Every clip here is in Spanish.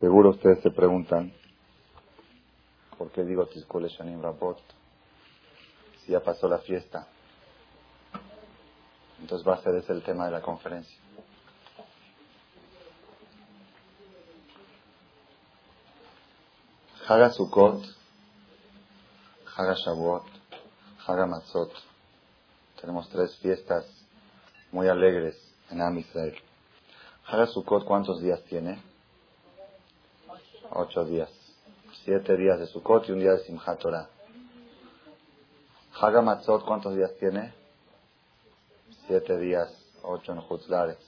Seguro ustedes se preguntan, ¿por qué digo Tizkule Shanim Rabot? Si ya pasó la fiesta. Entonces va a ser ese el tema de la conferencia. Haga Sukkot, Haga Shavuot, Haga Matzot. Tenemos tres fiestas muy alegres en Am Israel. Haga Sukkot, ¿cuántos días tiene? Ocho días. Siete días de Sukkot y un día de Simchat Torah. Haga Matzot, ¿cuántos días tiene? Siete días, ocho en Hutzlares.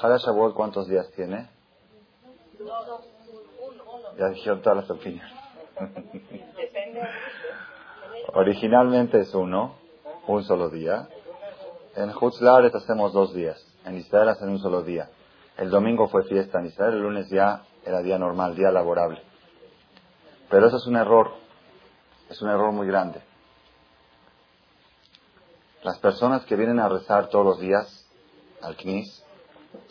Haga Shavuot, ¿cuántos días tiene? Ya dijeron todas las opiniones. Originalmente es uno, un solo día. En Hutzlares hacemos dos días. En Israel hacen un solo día. El domingo fue fiesta en Israel, el lunes ya era día normal, día laborable. Pero eso es un error. Es un error muy grande. Las personas que vienen a rezar todos los días al Knis,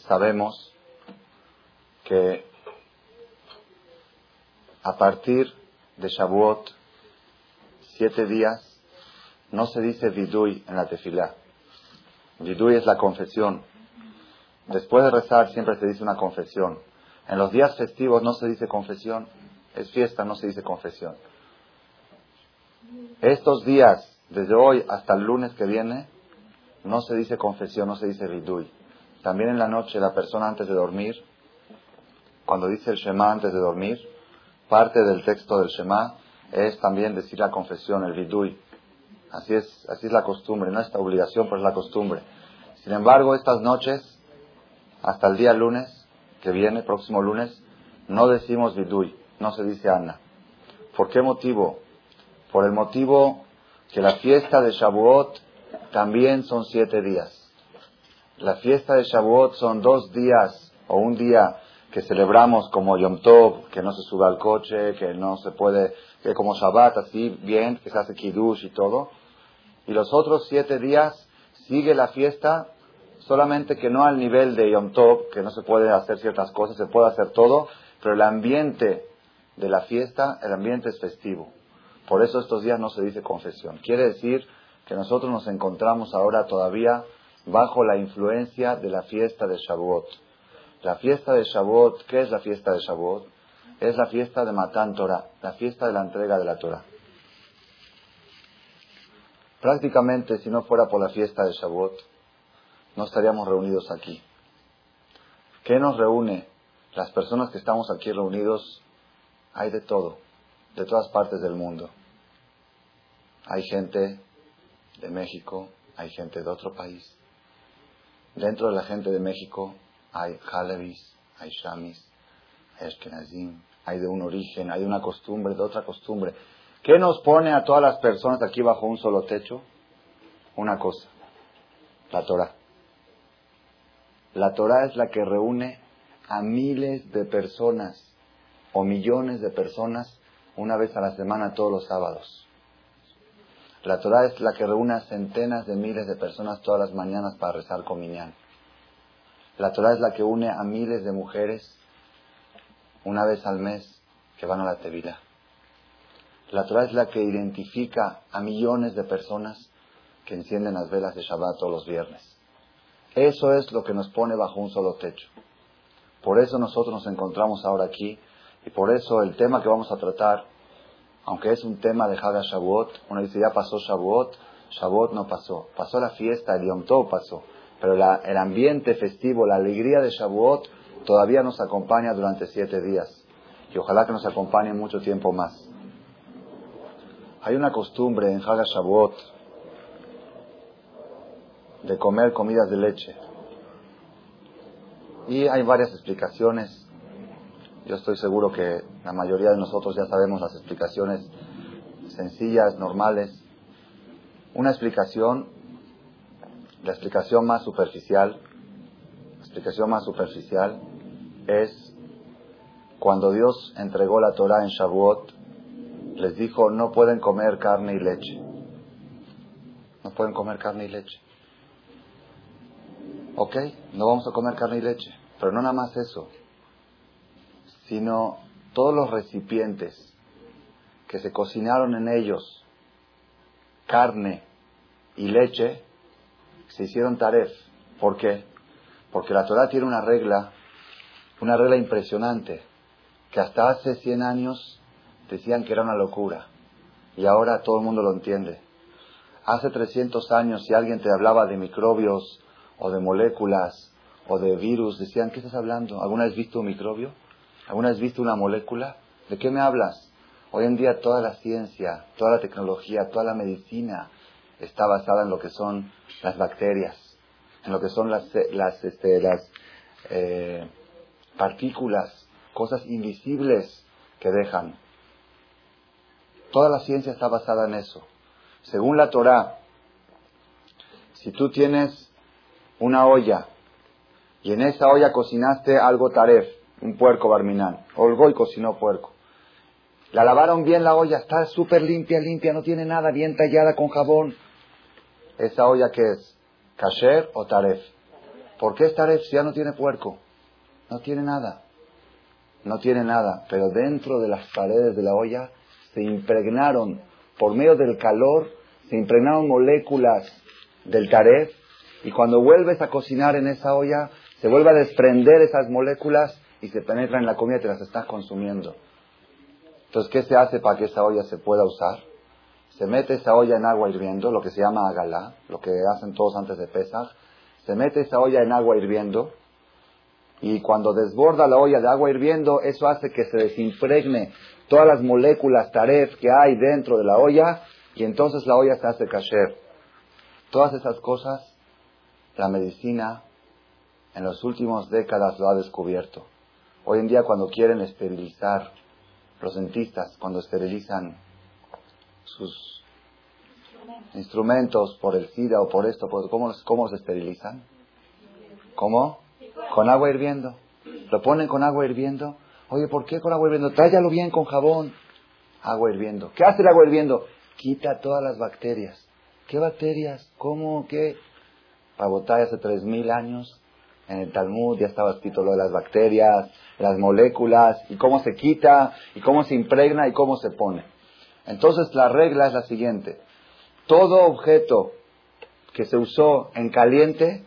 sabemos que a partir de Shavuot, siete días, no se dice vidui en la tefilá. Vidui es la confesión. Después de rezar siempre se dice una confesión. En los días festivos no se dice confesión. Es fiesta, no se dice confesión. Estos días, desde hoy hasta el lunes que viene, no se dice confesión, no se dice vidui. También en la noche la persona antes de dormir, cuando dice el Shema antes de dormir, parte del texto del Shema es también decir la confesión, el vidui. Así es, así es la costumbre, no esta obligación, pero es la costumbre. Sin embargo, estas noches, hasta el día lunes, que viene, próximo lunes, no decimos vidui, no se dice Anna. ¿Por qué motivo? Por el motivo que la fiesta de Shavuot también son siete días. La fiesta de Shavuot son dos días o un día que celebramos como Yom Tov, que no se sube al coche, que no se puede, que como Shabbat, así bien, que se hace Kiddush y todo. Y los otros siete días sigue la fiesta, solamente que no al nivel de Yom Tov, que no se puede hacer ciertas cosas, se puede hacer todo, pero el ambiente de la fiesta, el ambiente es festivo. Por eso estos días no se dice confesión. Quiere decir que nosotros nos encontramos ahora todavía bajo la influencia de la fiesta de Shavuot. La fiesta de Shavuot, ¿qué es la fiesta de Shavuot? Es la fiesta de Matan Torah, la fiesta de la entrega de la Torah. Prácticamente, si no fuera por la fiesta de Shavuot, no estaríamos reunidos aquí. ¿Qué nos reúne? Las personas que estamos aquí reunidos, hay de todo, de todas partes del mundo. Hay gente de México, hay gente de otro país. Dentro de la gente de México hay Halevis, hay Shamis, hay Ashkenazim, hay de un origen, hay de una costumbre, de otra costumbre. ¿Qué nos pone a todas las personas aquí bajo un solo techo? Una cosa, la Torah. La Torah es la que reúne a miles de personas o millones de personas una vez a la semana todos los sábados. La Torah es la que reúne a centenas de miles de personas todas las mañanas para rezar con Minyan. La Torah es la que une a miles de mujeres una vez al mes que van a la Tevila. La Torah es la que identifica a millones de personas que encienden las velas de Shabbat todos los viernes. Eso es lo que nos pone bajo un solo techo. Por eso nosotros nos encontramos ahora aquí y por eso el tema que vamos a tratar, aunque es un tema de Haga Shavuot, uno dice ya pasó Shavuot, Shavuot no pasó, pasó la fiesta, el Yom Tov pasó, pero el ambiente festivo, la alegría de Shavuot todavía nos acompaña durante siete días y ojalá que nos acompañe mucho tiempo más. Hay una costumbre en Haga Shavuot de comer comidas de leche. Y hay varias explicaciones. Yo estoy seguro que la mayoría de nosotros ya sabemos las explicaciones sencillas, normales. Una explicación, la explicación más superficial, la explicación más superficial es cuando Dios entregó la Torah en Shavuot, les dijo, no pueden comer carne y leche. No pueden comer carne y leche. Ok, no vamos a comer carne y leche. Pero no nada más eso. sino todos los recipientes que se cocinaron en ellos carne y leche, se hicieron taref. ¿Por qué? Porque la Torah tiene una regla, una regla impresionante, que hasta hace 100 años decían que era una locura y ahora todo el mundo lo entiende. Hace 300 años si alguien te hablaba de microbios o de moléculas o de virus, decían, ¿qué estás hablando? ¿Alguna vez visto un microbio? ¿Alguna vez visto una molécula? ¿De qué me hablas? Hoy en día toda la ciencia, toda la tecnología, toda la medicina está basada en lo que son las bacterias, en lo que son las, las, este, las eh, partículas, cosas invisibles que dejan. Toda la ciencia está basada en eso. Según la Torah, si tú tienes una olla y en esa olla cocinaste algo taref, un puerco barminal, o y cocinó puerco, la lavaron bien la olla, está súper limpia, limpia, no tiene nada, bien tallada con jabón. ¿Esa olla qué es? ¿Kasher o taref? ¿Por qué es taref si ya no tiene puerco? No tiene nada. No tiene nada, pero dentro de las paredes de la olla se impregnaron, por medio del calor, se impregnaron moléculas del taref y cuando vuelves a cocinar en esa olla, se vuelve a desprender esas moléculas y se penetran en la comida y te las estás consumiendo. Entonces, ¿qué se hace para que esa olla se pueda usar? Se mete esa olla en agua hirviendo, lo que se llama agalá, lo que hacen todos antes de pesar. Se mete esa olla en agua hirviendo y cuando desborda la olla de agua hirviendo, eso hace que se desimpregne todas las moléculas taref que hay dentro de la olla y entonces la olla se hace kasher. Todas esas cosas, la medicina en las últimas décadas lo ha descubierto. Hoy en día cuando quieren esterilizar, los dentistas cuando esterilizan sus instrumentos por el SIDA o por esto, ¿cómo, ¿cómo se esterilizan? ¿Cómo? Con agua hirviendo. Lo ponen con agua hirviendo Oye, ¿por qué con agua hirviendo? Tráyalo bien con jabón. Agua hirviendo. ¿Qué hace el agua hirviendo? Quita todas las bacterias. ¿Qué bacterias? ¿Cómo? ¿Qué? Rabotai hace tres mil años, en el Talmud ya estaba escrito lo de las bacterias, las moléculas, y cómo se quita, y cómo se impregna, y cómo se pone. Entonces la regla es la siguiente. Todo objeto que se usó en caliente,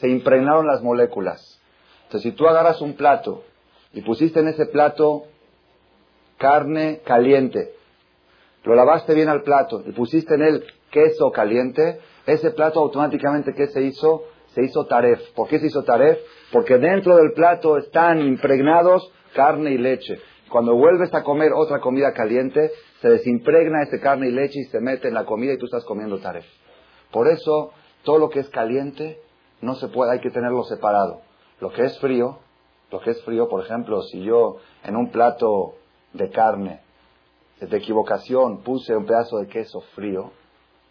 se impregnaron las moléculas. Entonces, si tú agarras un plato y pusiste en ese plato carne caliente, lo lavaste bien al plato y pusiste en él queso caliente, ese plato automáticamente, ¿qué se hizo? Se hizo taref. ¿Por qué se hizo taref? Porque dentro del plato están impregnados carne y leche. Cuando vuelves a comer otra comida caliente, se desimpregna ese carne y leche y se mete en la comida y tú estás comiendo taref. Por eso, todo lo que es caliente no se puede, hay que tenerlo separado. Lo que es frío lo que es frío, por ejemplo, si yo en un plato de carne, de equivocación, puse un pedazo de queso frío,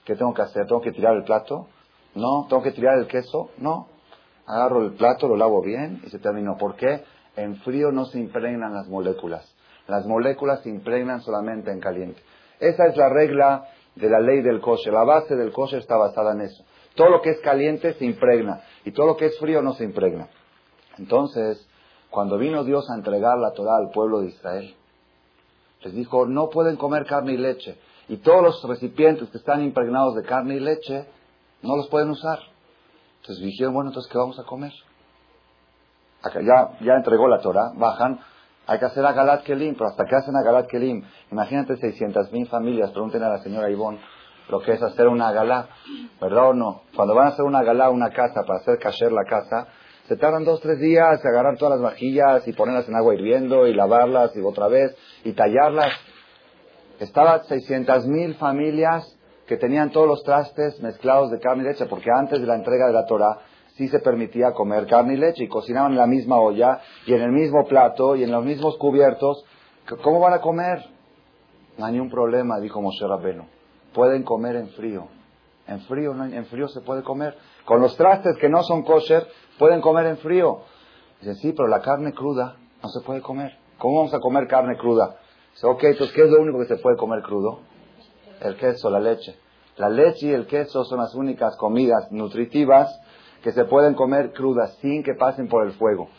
¿qué tengo que hacer? ¿Tengo que tirar el plato? No. ¿Tengo que tirar el queso? No. Agarro el plato, lo lavo bien y se terminó. ¿Por qué? En frío no se impregnan las moléculas. Las moléculas se impregnan solamente en caliente. Esa es la regla de la ley del kosher. La base del kosher está basada en eso. Todo lo que es caliente se impregna y todo lo que es frío no se impregna. Entonces, cuando vino Dios a entregar la Torah al pueblo de Israel, les dijo, no pueden comer carne y leche. Y todos los recipientes que están impregnados de carne y leche, no los pueden usar. Entonces dijeron, bueno, entonces, ¿qué vamos a comer? Acá ya, ya entregó la Torah, bajan, hay que hacer a Galat Kelim, pero hasta que hacen a Galat Kelim, imagínate 600 mil familias, pregúntenle a la señora Ivonne lo que es hacer una galá, ¿verdad o no? Cuando van a hacer una galá, una casa, para hacer cacher la casa, se tardan dos, tres días agarrar todas las vajillas y ponerlas en agua hirviendo y lavarlas y otra vez y tallarlas. Estaban 600 mil familias que tenían todos los trastes mezclados de carne y leche, porque antes de la entrega de la Torah sí se permitía comer carne y leche y cocinaban en la misma olla y en el mismo plato y en los mismos cubiertos. ¿Cómo van a comer? No hay ningún problema, dijo Moshe Rabbeinu. Pueden comer en frío. En frío, en frío se puede comer. Con los trastes que no son kosher, pueden comer en frío. Dicen, sí, pero la carne cruda no se puede comer. ¿Cómo vamos a comer carne cruda? Dice, ok, entonces, ¿qué es lo único que se puede comer crudo? El queso, la leche. La leche y el queso son las únicas comidas nutritivas que se pueden comer crudas sin que pasen por el fuego.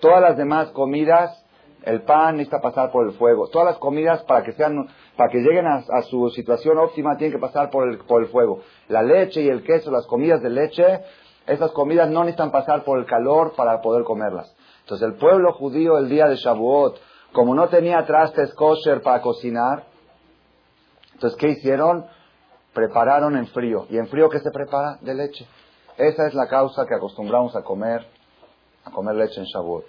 Todas las demás comidas El pan necesita pasar por el fuego. Todas las comidas para que sean, para que lleguen a, su situación óptima tienen que pasar por el, por el fuego. La leche y el queso, las comidas de leche, esas comidas no necesitan pasar por el calor para poder comerlas. Entonces el pueblo judío el día de Shavuot, como no tenía trastes kosher para cocinar, entonces ¿qué hicieron? Prepararon en frío. ¿Y en frío qué se prepara? De leche. Esa es la causa que acostumbramos a comer, a comer leche en Shavuot.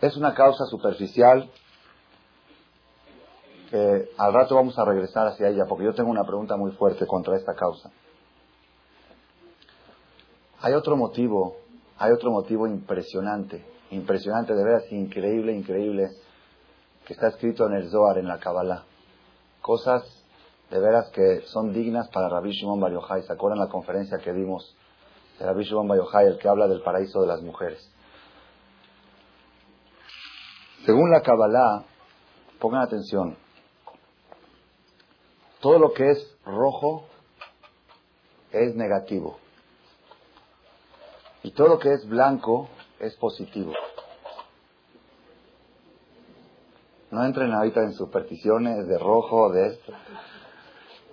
Es una causa superficial que al rato vamos a regresar hacia ella, porque yo tengo una pregunta muy fuerte contra esta causa. Hay otro motivo, hay otro motivo impresionante, impresionante, de veras, increíble, increíble, que está escrito en el Zohar, en la Kabbalah. Cosas de veras que son dignas para Rabbi Shimon Bar Yochai. ¿Se acuerdan la conferencia que dimos de Rabbi Shimon Bar Yochai, el que habla del paraíso de las mujeres? Según la Kabbalah, pongan atención, todo lo que es rojo es negativo. Y todo lo que es blanco es positivo. No entren ahorita en supersticiones de rojo, de esto.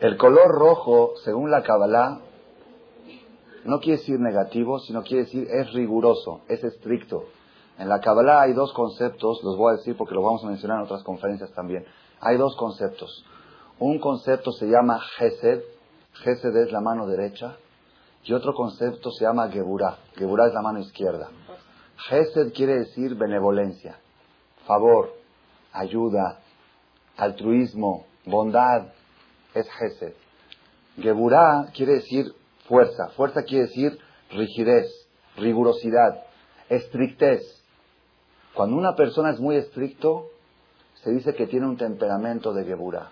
El color rojo, según la Kabbalah, no quiere decir negativo, sino quiere decir es riguroso, es estricto. En la Kabbalah hay dos conceptos, los voy a decir porque los vamos a mencionar en otras conferencias también. Hay dos conceptos. Un concepto se llama Gesed, Gesed es la mano derecha, y otro concepto se llama Geburah, Geburah es la mano izquierda. Gesed quiere decir benevolencia, favor, ayuda, altruismo, bondad, es Gesed. Geburah quiere decir fuerza, fuerza quiere decir rigidez, rigurosidad, estrictez. Cuando una persona es muy estricto, se dice que tiene un temperamento de Geburah.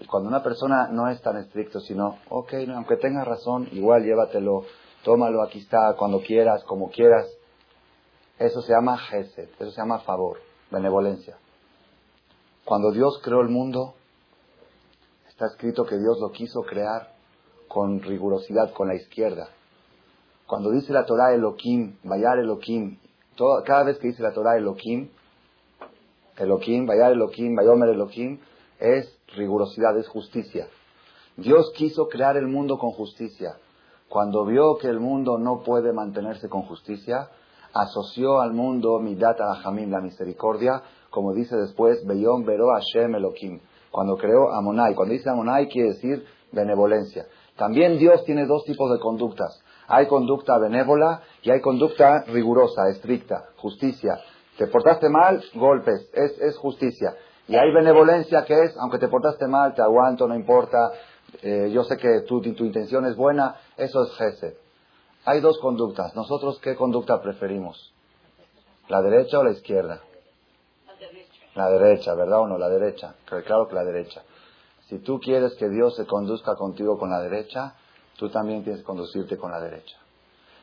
Y cuando una persona no es tan estricto, sino, ok, aunque tengas razón, igual llévatelo, tómalo, aquí está, cuando quieras, como quieras. Eso se llama gesed, eso se llama favor, benevolencia. Cuando Dios creó el mundo, está escrito que Dios lo quiso crear con rigurosidad, con la izquierda. Cuando dice la Torah Elohim, Bayar Elohim, cada vez que dice la Torah Elohim, Elohim, Bayar Elohim, Bayomer Elohim, es rigurosidad, es justicia. Dios quiso crear el mundo con justicia. Cuando vio que el mundo no puede mantenerse con justicia, asoció al mundo Midata Ahamim, la misericordia, como dice después, Beyom Bero Hashem Elohim. Cuando creó Amonai. Cuando dice Amonai quiere decir benevolencia. También Dios tiene dos tipos de conductas. Hay conducta benévola y hay conducta rigurosa, estricta, justicia. Te portaste mal, golpes, es, es justicia. Y hay benevolencia que es, aunque te portaste mal, te aguanto, no importa, eh, yo sé que tu, tu intención es buena, eso es gesed. Hay dos conductas. ¿Nosotros qué conducta preferimos? ¿La derecha o la izquierda? La derecha. La derecha, ¿verdad o no? La derecha. Claro que la derecha. Si tú quieres que Dios se conduzca contigo con la derecha, tú también tienes que conducirte con la derecha.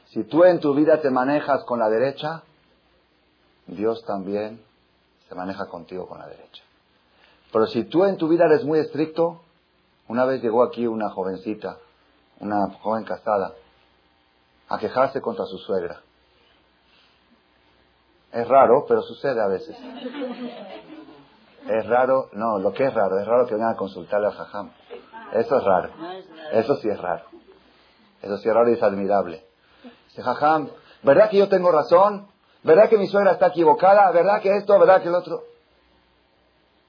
Si tú en tu vida te manejas con la derecha, Dios también se maneja contigo con la derecha. Pero si tú en tu vida eres muy estricto, una vez llegó aquí una jovencita, una joven casada, a quejarse contra su suegra. Es raro, pero sucede a veces. Es raro, no, lo que es raro, es raro que vengan a consultarle al jajam. Eso es raro. Eso sí es raro. Eso sí es raro y es admirable. Dice, jajam, ¿verdad que yo tengo razón? ¿Verdad que mi suegra está equivocada? ¿Verdad que esto? ¿Verdad que el otro?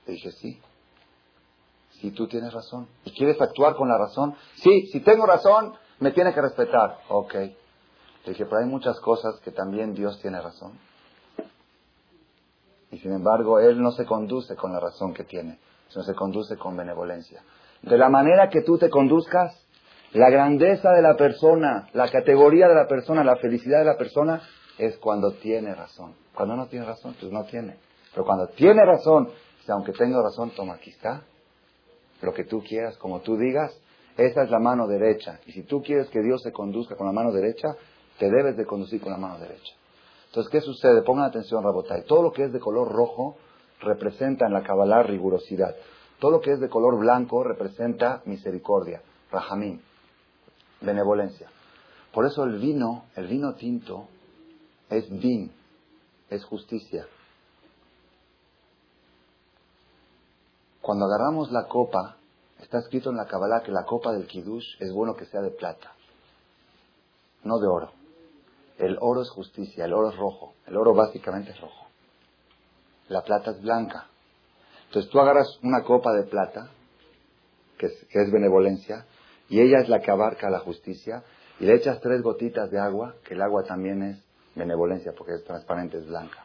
Le dije, sí. Si tú tienes razón. ¿Y quieres actuar con la razón? Sí, si tengo razón, me tiene que respetar. Ok. Le dije, pero hay muchas cosas que también Dios tiene razón. Y sin embargo, Él no se conduce con la razón que tiene, sino se conduce con benevolencia. De la manera que tú te conduzcas, la grandeza de la persona, la categoría de la persona, la felicidad de la persona, es cuando tiene razón. Cuando no tiene razón, pues no tiene. Pero cuando tiene razón aunque tenga razón, toma, aquí está. Lo que tú quieras, como tú digas, esa es la mano derecha. Y si tú quieres que Dios se conduzca con la mano derecha, te debes de conducir con la mano derecha. Entonces, ¿qué sucede? Pongan atención, Rabotay. Todo lo que es de color rojo representa en la Kabbalah rigurosidad. Todo lo que es de color blanco representa misericordia, rajamín, benevolencia. Por eso el vino, el vino tinto, es vin, es justicia. Cuando agarramos la copa, está escrito en la Kabbalah que la copa del Kiddush es bueno que sea de plata, no de oro. El oro es justicia, el oro es rojo, el oro básicamente es rojo. La plata es blanca. Entonces tú agarras una copa de plata, que es, benevolencia, y ella es la que abarca la justicia, y le echas tres gotitas de agua, que el agua también es benevolencia porque es transparente, es blanca.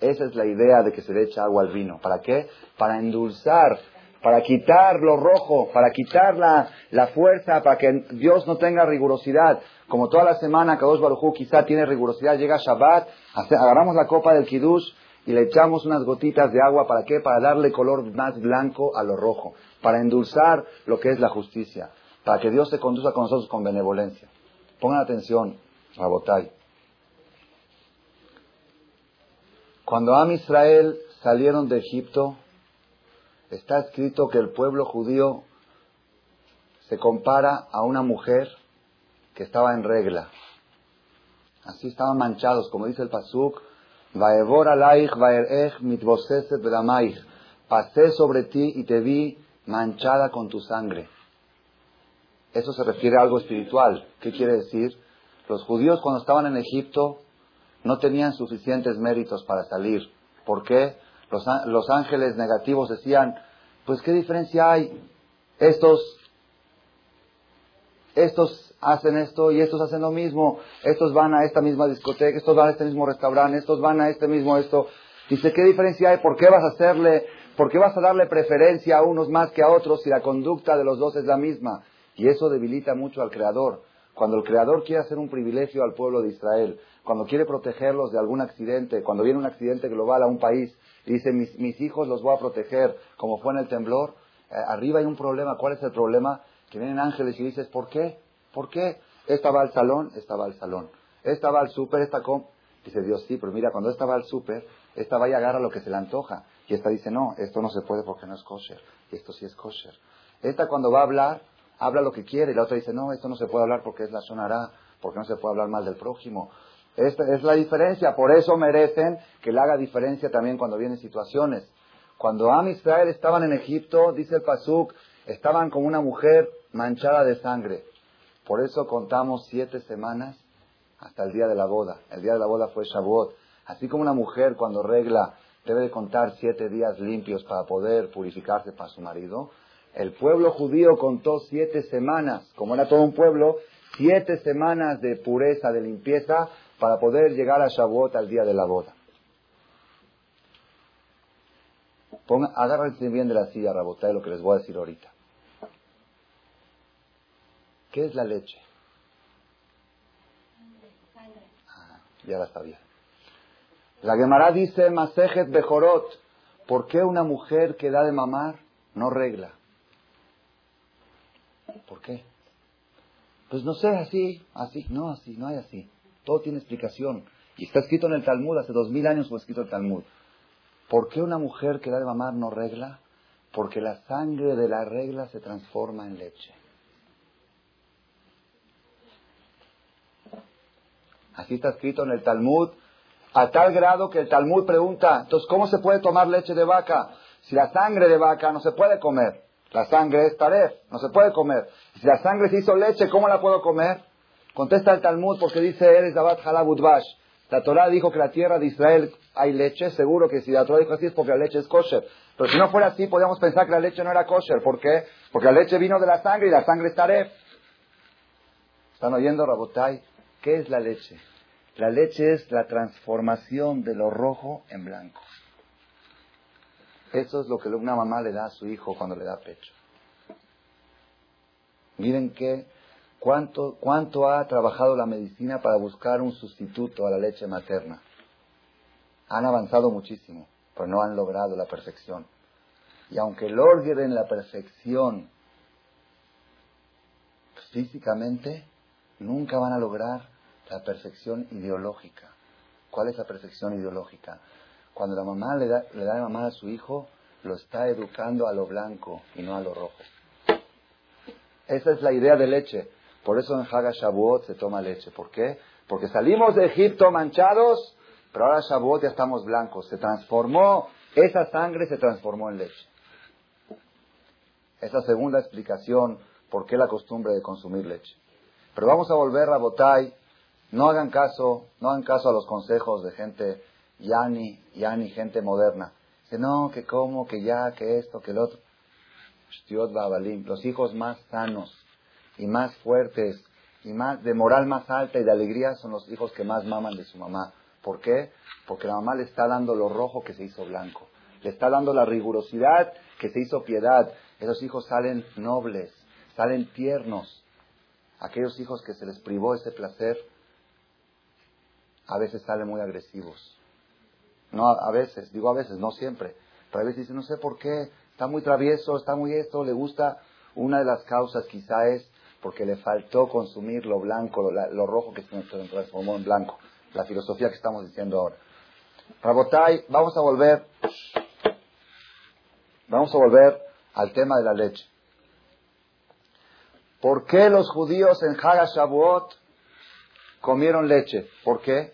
Esa es la idea de que se le echa agua al vino. ¿Para qué? Para endulzar, para quitar lo rojo, para quitar la, la fuerza, para que Dios no tenga rigurosidad. Como toda la semana Kadosh Baruj quizá tiene rigurosidad, llega Shabbat, agarramos la copa del Kiddush y le echamos unas gotitas de agua. ¿Para qué? Para darle color más blanco a lo rojo. Para endulzar lo que es la justicia. Para que Dios se conduzca con nosotros con benevolencia. Pongan atención, Rabotai. Cuando Am Israel salieron de Egipto, está escrito que el pueblo judío se compara a una mujer que estaba en regla. Así estaban manchados, como dice el Pasuk, Vaevor alaich vaerech mitvoseset Pasé sobre ti y te vi manchada con tu sangre. Eso se refiere a algo espiritual. ¿Qué quiere decir? Los judíos cuando estaban en Egipto no tenían suficientes méritos para salir. ¿Por qué? Los, ángeles negativos decían, pues qué diferencia hay. Estos, estos hacen esto y estos hacen lo mismo. Estos van a esta misma discoteca, estos van a este mismo restaurante, estos van a este mismo esto. Dice, ¿qué diferencia hay? ¿Por qué vas a hacerle, por qué vas a darle preferencia a unos más que a otros si la conducta de los dos es la misma? Y eso debilita mucho al Creador. Cuando el Creador quiere hacer un privilegio al pueblo de Israel, cuando quiere protegerlos de algún accidente, cuando viene un accidente global a un país y dice, mis, mis hijos los voy a proteger, como fue en el temblor, eh, arriba hay un problema. ¿Cuál es el problema? Que vienen ángeles y dices, ¿por qué? ¿Por qué? Esta va al salón, esta va al salón. Esta va al súper, esta com... Dice Dios, sí, pero mira, cuando esta va al súper, esta va y agarra lo que se le antoja. Y esta dice, no, esto no se puede porque no es kosher. Y esto sí es kosher. Esta cuando va a hablar, habla lo que quiere. Y la otra dice, no, esto no se puede hablar porque es la sonará, porque no se puede hablar mal del prójimo. Esta es la diferencia. Por eso merecen que le haga diferencia también cuando vienen situaciones. Cuando Am Israel estaban en Egipto, dice el Pasuk, estaban como una mujer manchada de sangre. Por eso contamos siete semanas hasta el día de la boda. El día de la boda fue Shavuot. Así como una mujer cuando regla debe de contar siete días limpios para poder purificarse para su marido, el pueblo judío contó siete semanas, como era todo un pueblo, siete semanas de pureza, de limpieza, para poder llegar a Shavuot al día de la boda. Ponga, agárrense bien de la silla, de lo que les voy a decir ahorita. ¿Qué es la leche? Ah, ya la sabía. La Gemara dice, Masejet Bejorot, ¿por qué una mujer que da de mamar no regla? ¿Por qué? Pues no sé, así, así, no, así, no hay así. Todo tiene explicación. Y está escrito en el Talmud, hace dos mil años fue escrito el Talmud. ¿Por qué una mujer que da de mamar no regla? Porque la sangre de la regla se transforma en leche. Así está escrito en el Talmud, a tal grado que el Talmud pregunta, entonces, ¿cómo se puede tomar leche de vaca? Si la sangre de vaca no se puede comer. La sangre es taref, no se puede comer. Si la sangre se hizo leche, ¿cómo la puedo comer? Contesta el Talmud porque dice, eres Dabat Halabudvash. La Torah dijo que la tierra de Israel hay leche, seguro que si la Torah dijo así es porque la leche es kosher. Pero si no fuera así, podríamos pensar que la leche no era kosher. ¿Por qué? Porque la leche vino de la sangre y la sangre es taref. ¿Están oyendo, Rabotai? ¿Qué es la leche? La leche es la transformación de lo rojo en blanco. Eso es lo que una mamá le da a su hijo cuando le da pecho. Miren que cuánto, cuánto ha trabajado la medicina para buscar un sustituto a la leche materna. Han avanzado muchísimo, pero no han logrado la perfección. Y aunque logren la perfección físicamente, nunca van a lograr la perfección ideológica. ¿Cuál es la perfección ideológica? Cuando la mamá le da, le da de mamá a su hijo, lo está educando a lo blanco y no a lo rojo. Esa es la idea de leche. Por eso en Haga Shavuot se toma leche. ¿Por qué? Porque salimos de Egipto manchados, pero ahora Shavuot ya estamos blancos. Se transformó, esa sangre se transformó en leche. Es la segunda explicación por qué la costumbre de consumir leche. Pero vamos a volver a Botay. No hagan caso, no hagan caso a los consejos de gente yani, yani, gente moderna. Dice, no, que cómo, que ya, que esto, que el otro. Los hijos más sanos y más fuertes y más de moral más alta y de alegría son los hijos que más maman de su mamá. ¿Por qué? Porque la mamá le está dando lo rojo que se hizo blanco. Le está dando la rigurosidad que se hizo piedad. Esos hijos salen nobles, salen tiernos. Aquellos hijos que se les privó ese placer, a veces salen muy agresivos. No, a veces, digo a veces, no siempre. Pero a veces dicen, no sé por qué, está muy travieso, está muy esto, le gusta. Una de las causas quizá es porque le faltó consumir lo blanco, lo, rojo que se transformó en blanco. La filosofía que estamos diciendo ahora. Rabotai, vamos a volver, vamos a volver al tema de la leche. ¿Por qué los judíos en Haga Shavuot comieron leche? ¿Por qué?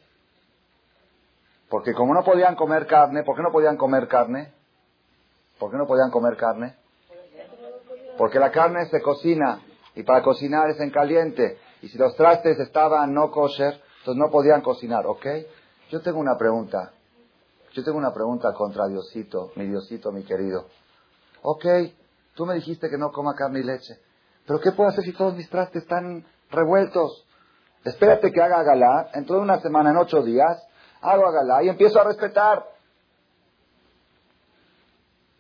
Porque como no podían comer carne, ¿por qué no podían comer carne? ¿Por qué no podían comer carne? Porque la carne se cocina y para cocinar es en caliente. Y si los trastes estaban no kosher, entonces no podían cocinar, ¿ok? Yo tengo una pregunta. Yo tengo una pregunta contra Diosito, mi Diosito, mi querido. Ok, tú me dijiste que no coma carne y leche. Pero ¿qué puedo hacer si todos mis trastes están revueltos? Espérate que haga galá, dentro de una semana, en ocho días, hago galá y empiezo a respetar.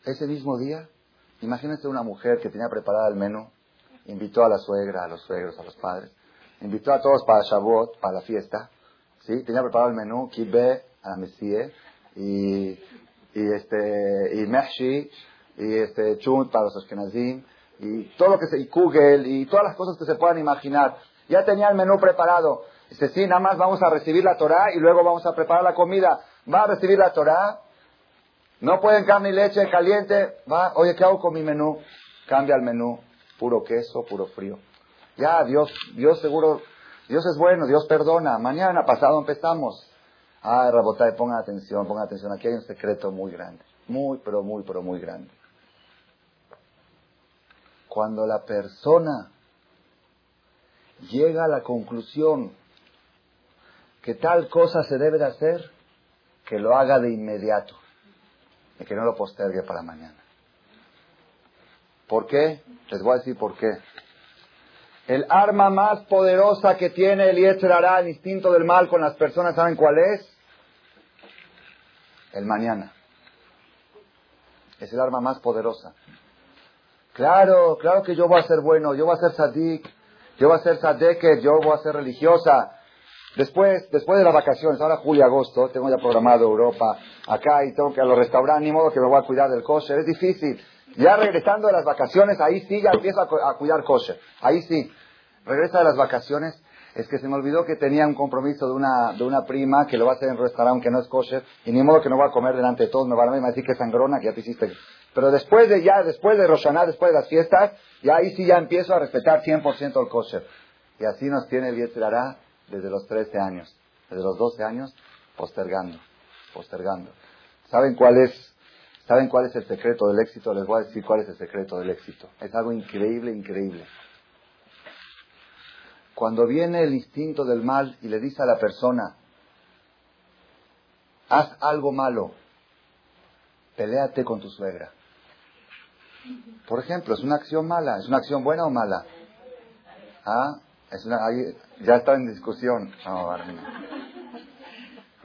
Ese mismo día, imagínense una mujer que tenía preparada el menú invitó a la suegra, a los suegros, a los padres, invitó a todos para Shavuot, para la fiesta, ¿sí? Tenía preparado el menú, kibbeh, a la mesie, y, y este, y mehshi, y este, chunt para los ashkenazim, y todo lo que se, y kugel, y todas las cosas que se puedan imaginar. Ya tenía el menú preparado. Dice, sí, nada más vamos a recibir la Torah y luego vamos a preparar la comida. Va a recibir la Torah, no pueden carne y leche caliente, va, oye, ¿qué hago con mi menú? Cambia el menú, puro queso, puro frío. Ya, Dios, Dios seguro, Dios es bueno, Dios perdona. Mañana, pasado empezamos. Ah, Rabotay, pongan atención, pongan atención. Aquí hay un secreto muy grande. Muy, pero muy, pero muy grande. Cuando la persona llega a la conclusión que tal cosa se debe de hacer, que lo haga de inmediato y que no lo postergue para mañana. ¿Por qué? Les voy a decir por qué. El arma más poderosa que tiene el Hará, el instinto del mal con las personas, ¿saben cuál es? El mañana. Es el arma más poderosa. Claro, claro que yo voy a ser bueno, yo voy a ser sadik, yo voy a ser sadeket, yo voy a ser religiosa. Después, después de las vacaciones, ahora julio, agosto, tengo ya programado Europa acá y tengo que ir a los restaurantes, ni modo que me voy a cuidar del kosher, es difícil. Ya regresando de las vacaciones, ahí sí ya empiezo a, cuidar kosher. Ahí sí. Regresa de las vacaciones. Es que se me olvidó que tenía un compromiso de una, de una prima que lo va a hacer en un restaurante que no es kosher. Y ni modo que no voy a comer delante de todos. Me van a decir que es sangrona, que ya te hiciste. Pero después de ya, después de Roshaná, después de las fiestas, ya ahí sí ya empiezo a respetar 100% el kosher. Y así nos tiene el Yetzirará desde los 13 años. Desde los 12 años, postergando, postergando. ¿Saben cuál es ¿Saben cuál es el secreto del éxito? Les voy a decir cuál es el secreto del éxito. Es algo increíble, increíble. Cuando viene el instinto del mal y le dice a la persona, haz algo malo, peléate con tu suegra. Por ejemplo, ¿es una acción mala? ¿Es una acción buena o mala? ¿Ah? Es una, ya está en discusión. No,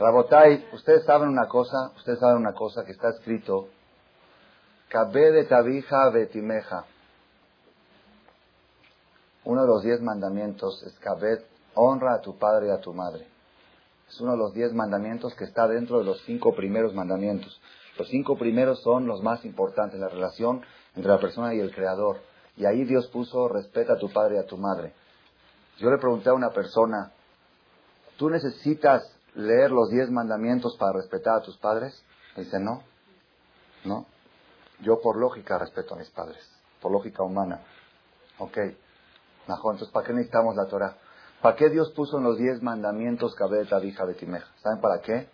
Rabotai, ustedes saben una cosa, ustedes saben una cosa que está escrito, Cabe de tabija betimeja. Uno de los diez mandamientos es Kabed, honra a tu padre y a tu madre. Es uno de los diez mandamientos que está dentro de los cinco primeros mandamientos. Los cinco primeros son los más importantes, la relación entre la persona y el Creador. Y ahí Dios puso, respeta a tu padre y a tu madre. Yo le pregunté a una persona, ¿tú necesitas leer los diez mandamientos para respetar a tus padres? dice, no, no. Yo por lógica respeto a mis padres, por lógica humana. Ok, entonces ¿para qué necesitamos la Torah? ¿Para qué Dios puso en los diez mandamientos cabeta, hija, betimeja? ¿Saben para qué?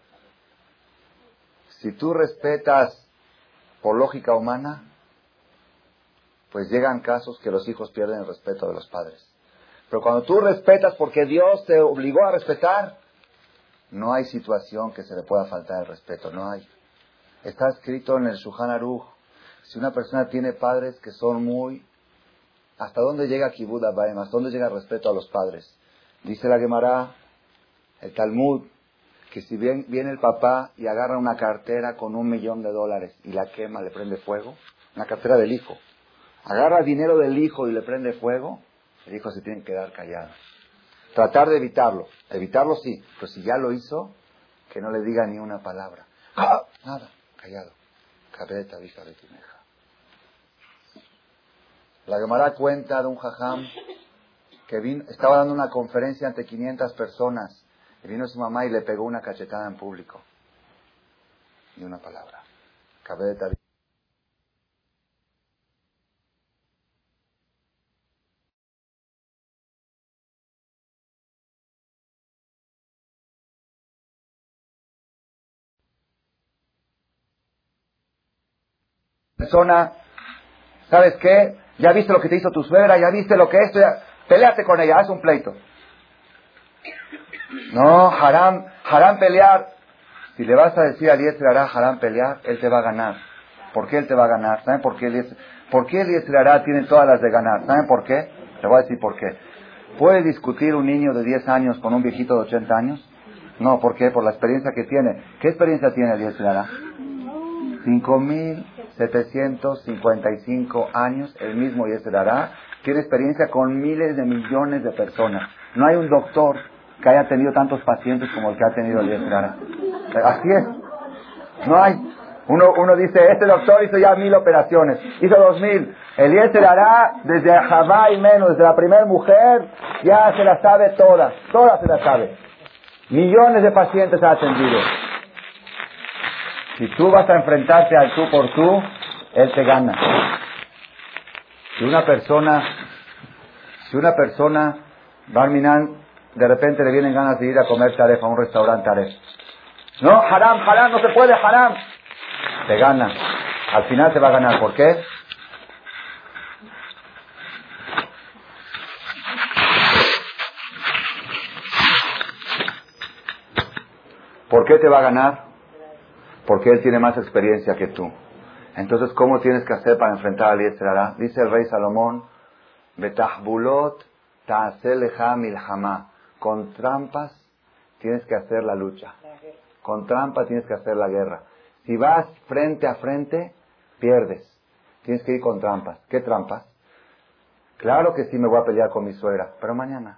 Si tú respetas por lógica humana, pues llegan casos que los hijos pierden el respeto de los padres. Pero cuando tú respetas porque Dios te obligó a respetar, no hay situación que se le pueda faltar el respeto, no hay. Está escrito en el Shuhan Aruch, si una persona tiene padres que son muy... ¿Hasta dónde llega Kibud Abaim? ¿Hasta dónde llega el respeto a los padres? Dice la Gemara, el Talmud, que si bien viene el papá y agarra una cartera con un millón de dólares y la quema, le prende fuego, una cartera del hijo, agarra dinero del hijo y le prende fuego, el hijo se tiene que quedar callado. Tratar de evitarlo, evitarlo sí, pero si ya lo hizo, que no le diga ni una palabra. ¡Ah! Nada, callado. Cabeta, hija de tineja. La Gemara cuenta de un jajam que vino, estaba dando una conferencia ante 500 personas y vino su mamá y le pegó una cachetada en público. Ni una palabra. Cabeta, persona, ¿sabes qué? Ya viste lo que te hizo tu suegra, ya viste lo que esto, ya... peleate con ella, haz un pleito. No, haram, haram pelear. Si le vas a decir a Eliezer hará haram pelear, él te va a ganar. ¿Por qué él te va a ganar? ¿Saben por qué por qué hará tiene todas las de ganar? ¿Saben por qué? Te voy a decir por qué. ¿Puede discutir un niño de 10 años con un viejito de 80 años? No, ¿por qué? Por la experiencia que tiene. ¿Qué experiencia tiene Eliezer hará? 5.755 años, el mismo dará tiene experiencia con miles de millones de personas. No hay un doctor que haya tenido tantos pacientes como el que ha tenido dará Así es. No hay. Uno, uno dice, este doctor hizo ya mil operaciones, hizo dos mil. El dará desde Jabá y menos, desde la primera mujer, ya se la sabe todas, todas se la sabe. Millones de pacientes ha atendido. Si tú vas a enfrentarte al tú por tú, él te gana. Si una persona, si una persona, Barminan, de repente le vienen ganas de ir a comer taref a un restaurante taref. No, haram, haram, no se puede, haram. Te gana. Al final te va a ganar. ¿Por qué? ¿Por qué te va a ganar? Porque él tiene más experiencia que tú. Entonces, ¿cómo tienes que hacer para enfrentar al Yetzirah? Dice el rey Salomón, Betahbulot milhama. Con trampas tienes que hacer la lucha. Con trampas tienes que hacer la guerra. Si vas frente a frente, pierdes. Tienes que ir con trampas. ¿Qué trampas? Claro que sí me voy a pelear con mi suegra, pero mañana.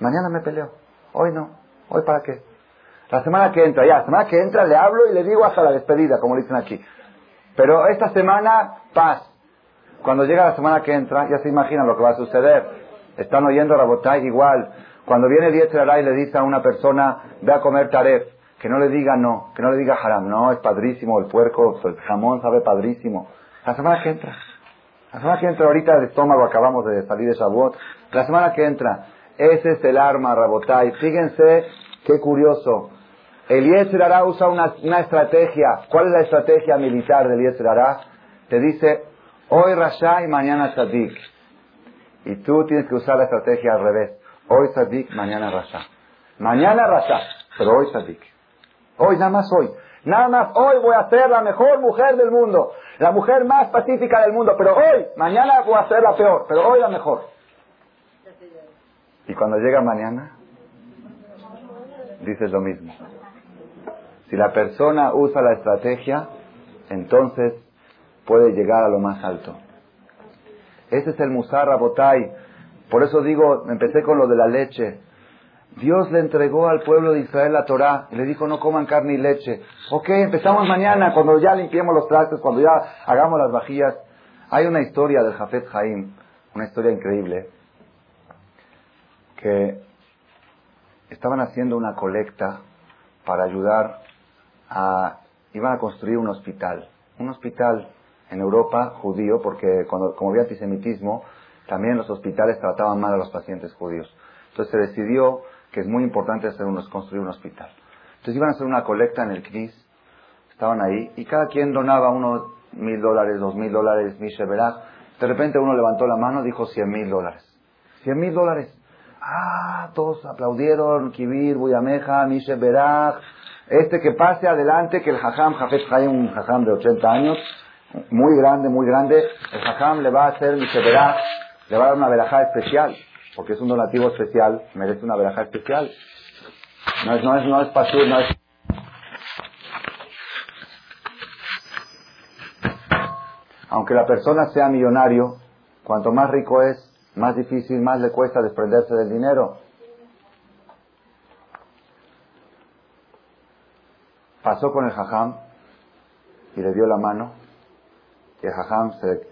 Mañana me peleo. Hoy no. ¿Hoy para qué? La semana que entra, ya, la semana que entra le hablo y le digo hasta la despedida, como dicen aquí. Pero esta semana, paz. Cuando llega la semana que entra, ya se imaginan lo que va a suceder. Están oyendo Rabotay igual. Cuando viene el y le dice a una persona, ve a comer taref, que no le diga no, que no le diga haram, no, es padrísimo, el puerco, el jamón sabe padrísimo. La semana que entra. La semana que entra, ahorita de estómago acabamos de salir de Shavuot. La semana que entra, ese es el arma, Rabotay. Fíjense qué curioso. Eliezer Ará usa una, estrategia. ¿Cuál es la estrategia militar de Eliezer Ará? Te dice, hoy Rasha y mañana Sadik. Y tú tienes que usar la estrategia al revés. Hoy Sadik, mañana Rasha. Mañana Rasha, pero hoy Sadik. Hoy, nada más hoy. Nada más hoy voy a ser la mejor mujer del mundo. La mujer más pacífica del mundo. Pero hoy, mañana voy a ser la peor. Pero hoy la mejor. Y cuando llega mañana, dices lo mismo. Si la persona usa la estrategia, entonces puede llegar a lo más alto. Ese es el Musar Rabotai. Por eso digo, empecé con lo de la leche. Dios le entregó al pueblo de Israel la Torah y le dijo no coman carne y leche. Ok, empezamos mañana cuando ya limpiemos los trastes, cuando ya hagamos las vajillas. Hay una historia del Jafet Jaim, una historia increíble, que estaban haciendo una colecta para ayudar iban a construir un hospital. Un hospital en Europa judío, porque cuando, como había antisemitismo, también los hospitales trataban mal a los pacientes judíos. Entonces se decidió que es muy importante hacer unos, construir un hospital. Entonces iban a hacer una colecta en el CNIS, estaban ahí, y cada quien donaba unos mil dólares, dos mil dólares, mil De repente uno levantó la mano, dijo 100 mil dólares. 100 mil dólares. Ah, todos aplaudieron, Kibir, Buyameja, Mishe Berach. Este que pase adelante, que el Jajam, Jafet Jaim, un Jajam de 80 años, muy grande, muy grande, el Jajam le va a hacer Mishe Berach, le va a dar una verajá especial, porque es un donativo especial, merece una verajá especial. No es, no es, no es pasur, no es... Aunque la persona sea millonario, cuanto más rico es, más difícil, más le cuesta desprenderse del dinero. Pasó con el jajam y le dio la mano. Y el jajam se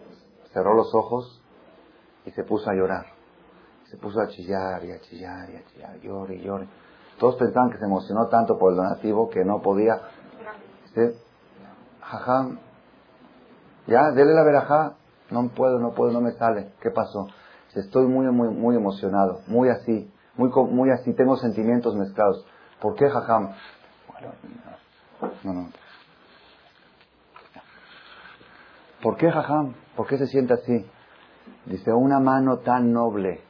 cerró los ojos y se puso a llorar. Se puso a chillar y a chillar y a chillar, llore y llore. Todos pensaban que se emocionó tanto por el donativo que no podía. Dice, jajam, ya, dele la verajá. No puedo, no puedo, no me sale. ¿Qué pasó? Estoy muy, muy, muy emocionado, muy así, muy, muy así, tengo sentimientos mezclados. ¿Por qué, jajam? no, no. ¿Por qué, jajam? ¿Por qué se siente así? Dice, una mano tan noble,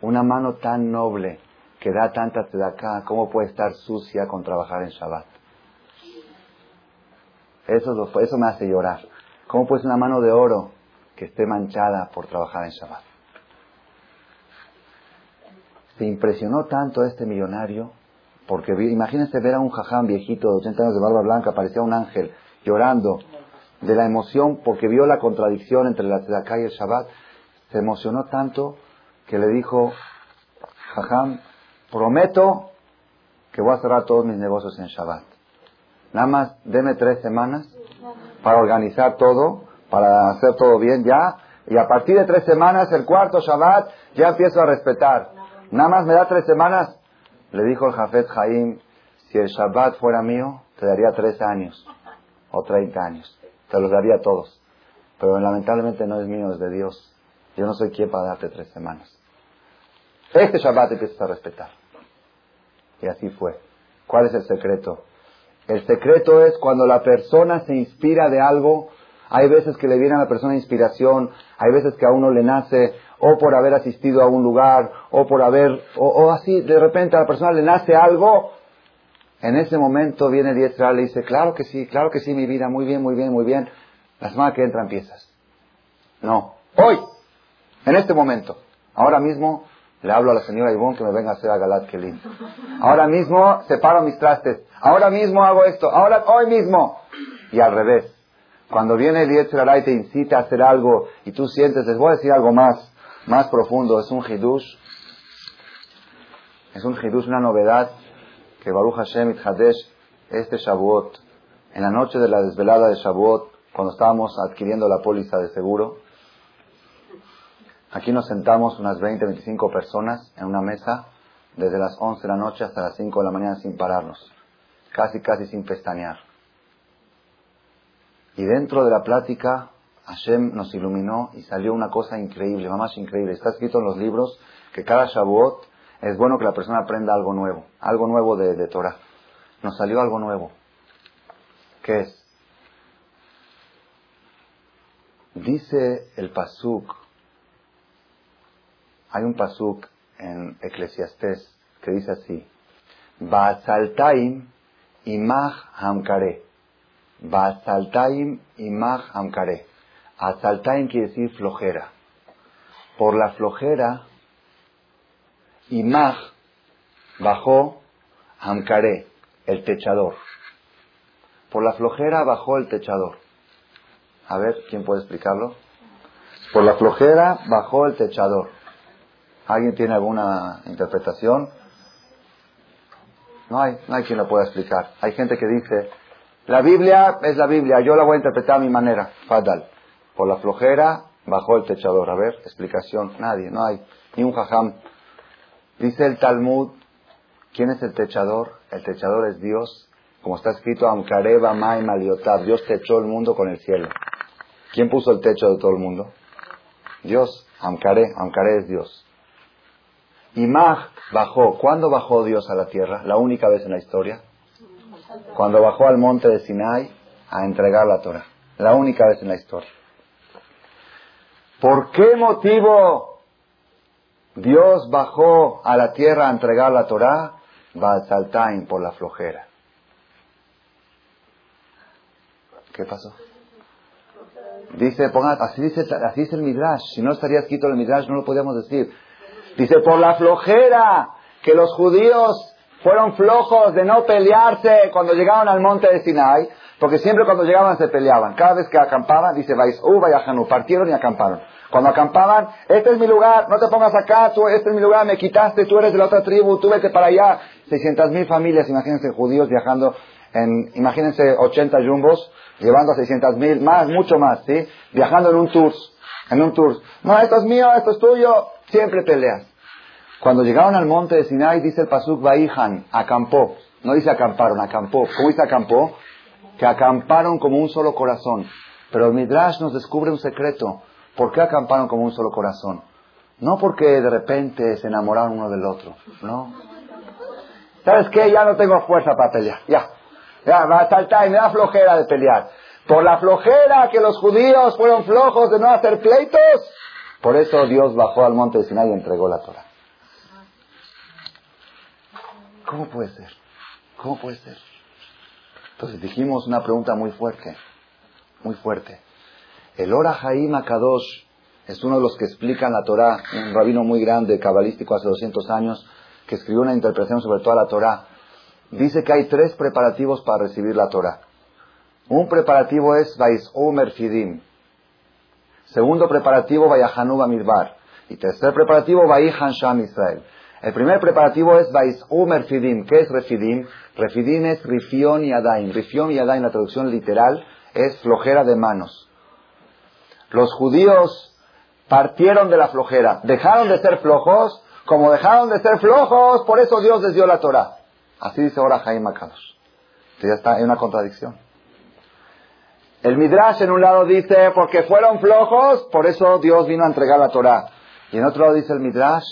una mano tan noble que da tanta acá, ¿cómo puede estar sucia con trabajar en Shabbat? Eso, eso me hace llorar. ¿Cómo puede ser una mano de oro que esté manchada por trabajar en Shabbat? Se impresionó tanto este millonario, porque imagínense ver a un jaján viejito de 80 años de barba blanca, parecía un ángel, llorando de la emoción porque vio la contradicción entre la Tzedakah y el Shabbat. Se emocionó tanto que le dijo, jajam, prometo que voy a cerrar todos mis negocios en Shabbat. Nada más deme tres semanas para organizar todo, para hacer todo bien ya, y a partir de tres semanas, el cuarto Shabbat, ya empiezo a respetar. Nada más me da tres semanas. Le dijo el Jafet Jaim, si el Shabbat fuera mío, te daría tres años o treinta años. Te los daría a todos. Pero lamentablemente no es mío, es de Dios. Yo no soy quien para darte tres semanas. Este Shabbat empiezas a respetar. Y así fue. ¿Cuál es el secreto? El secreto es cuando la persona se inspira de algo, hay veces que le viene a la persona inspiración, hay veces que a uno le nace o por haber asistido a un lugar, o por haber, o, así, de repente a la persona le nace algo, en ese momento viene el y le dice, claro que sí, claro que sí, mi vida, muy bien, muy bien, muy bien. La semana que entra empiezas. No, hoy, en este momento, ahora mismo, le hablo a la señora Ivonne que me venga a hacer a Galat Kelim. Ahora mismo separo mis trastes. Ahora mismo hago esto. Ahora, hoy mismo. Y al revés. Cuando viene el Yetzirah y te incita a hacer algo y tú sientes, les voy a decir algo más más profundo, es un hidush, es un hidush, una novedad que Baruch Hashem Hadesh este Shavuot, en la noche de la desvelada de Shavuot, cuando estábamos adquiriendo la póliza de seguro, aquí nos sentamos unas 20, 25 personas en una mesa desde las 11 de la noche hasta las 5 de la mañana sin pararnos, casi, casi sin pestañear. Y dentro de la plática Hashem nos iluminó y salió una cosa increíble, más increíble. Está escrito en los libros que cada Shavuot es bueno que la persona aprenda algo nuevo, algo nuevo de, de Torah. Nos salió algo nuevo. ¿Qué es? Dice el Pasuk, hay un Pasuk en Eclesiastés que dice así, Ba'atzaltaim imach hamkare. Ba'atzaltaim imach hamkare. Asaltaim quiere decir flojera. Por la flojera, Imag bajó Amkaré, el techador. Por la flojera bajó el techador. A ver, ¿quién puede explicarlo? Por la flojera bajó el techador. ¿Alguien tiene alguna interpretación? No hay, no hay quien lo pueda explicar. Hay gente que dice, la Biblia es la Biblia, yo la voy a interpretar a mi manera. Fadal. Por la flojera bajó el techador. A ver, explicación. Nadie, no hay. Ni un jajam. Dice el Talmud, ¿quién es el techador? El techador es Dios. Como está escrito, Amkareba Mai Maliotab. Dios techó el mundo con el cielo. ¿Quién puso el techo de todo el mundo? Dios. Amkare. Amkare es Dios. Imag bajó. ¿Cuándo bajó Dios a la tierra? La única vez en la historia. Cuando bajó al monte de Sinai a entregar la Torah. La única vez en la historia. ¿Por qué motivo Dios bajó a la tierra a entregar la Torah? Batzaltain, por la flojera. ¿Qué pasó? Dice, ponga, así dice, así dice el Midrash. Si no estaría escrito el Midrash, no lo podíamos decir. Dice, por la flojera que los judíos fueron flojos de no pelearse cuando llegaron al monte de Sinai, porque siempre cuando llegaban se peleaban. Cada vez que acampaban, dice, vais, uh, Hanú, partieron y acamparon. Cuando acampaban, este es mi lugar, no te pongas acá, tú, este es mi lugar, me quitaste, tú eres de la otra tribu, tú vete para allá. 600 mil familias, imagínense judíos viajando en, imagínense 80 jumbos, llevando a 600 mil, más, mucho más, ¿sí? Viajando en un tour, en un tour. No, esto es mío, esto es tuyo, siempre peleas. Cuando llegaron al monte de Sinai, dice el Pasuk Baihan, acampó. No dice acamparon, acampó. ¿Cómo dice acampó? Que acamparon como un solo corazón. Pero el Midrash nos descubre un secreto. ¿Por qué acamparon como un solo corazón? No porque de repente se enamoraron uno del otro, ¿no? ¿Sabes qué? Ya no tengo fuerza para pelear. Ya. Ya, va a saltar y me da flojera de pelear. Por la flojera que los judíos fueron flojos de no hacer pleitos, por eso Dios bajó al monte de Sinai y entregó la Torah. ¿Cómo puede ser? ¿Cómo puede ser? Entonces dijimos una pregunta muy fuerte, muy fuerte. El Ora Haim Akadosh es uno de los que explican la Torah, un rabino muy grande, cabalístico hace 200 años, que escribió una interpretación sobre toda la Torah. Dice que hay tres preparativos para recibir la Torah. Un preparativo es Omer Fidim. Segundo preparativo, Vayahanu Mirbar. Y tercer preparativo, Vayihan Sham Israel. El primer preparativo es Vais Umer Fidim. ¿Qué es Refidim? Refidim es Rifión y Adain. Rifión y Adain, la traducción literal, es flojera de manos. Los judíos partieron de la flojera. Dejaron de ser flojos. Como dejaron de ser flojos, por eso Dios les dio la Torah. Así dice ahora Jaime Makados. ya está, hay una contradicción. El Midrash en un lado dice, porque fueron flojos, por eso Dios vino a entregar la Torah. Y en otro lado dice el Midrash,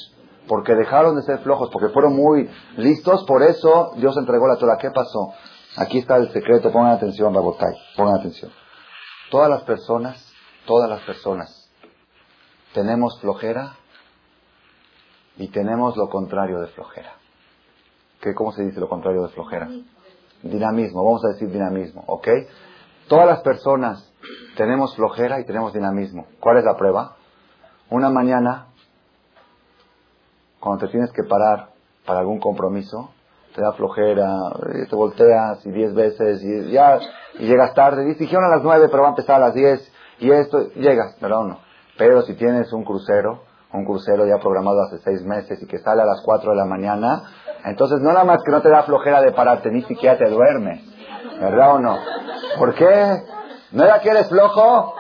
porque dejaron de ser flojos, porque fueron muy listos, por eso Dios entregó la Torah. ¿Qué pasó? Aquí está el secreto, pongan atención, Rabotay, pongan atención. Todas las personas, todas las personas, tenemos flojera y tenemos lo contrario de flojera. ¿Qué, ¿Cómo se dice lo contrario de flojera? Dinamismo, vamos a decir dinamismo, ¿ok? Todas las personas tenemos flojera y tenemos dinamismo. ¿Cuál es la prueba? Una mañana cuando te tienes que parar para algún compromiso, te da flojera, te volteas y diez veces y ya y llegas tarde. Dijeron a las nueve, pero va a empezar a las diez y esto, llegas, pero no. Pero si tienes un crucero, un crucero ya programado hace seis meses y que sale a las cuatro de la mañana, entonces no nada más que no te da flojera de pararte, ni siquiera te duermes. ¿Verdad o no? ¿Por qué? ¿No era que eres flojo?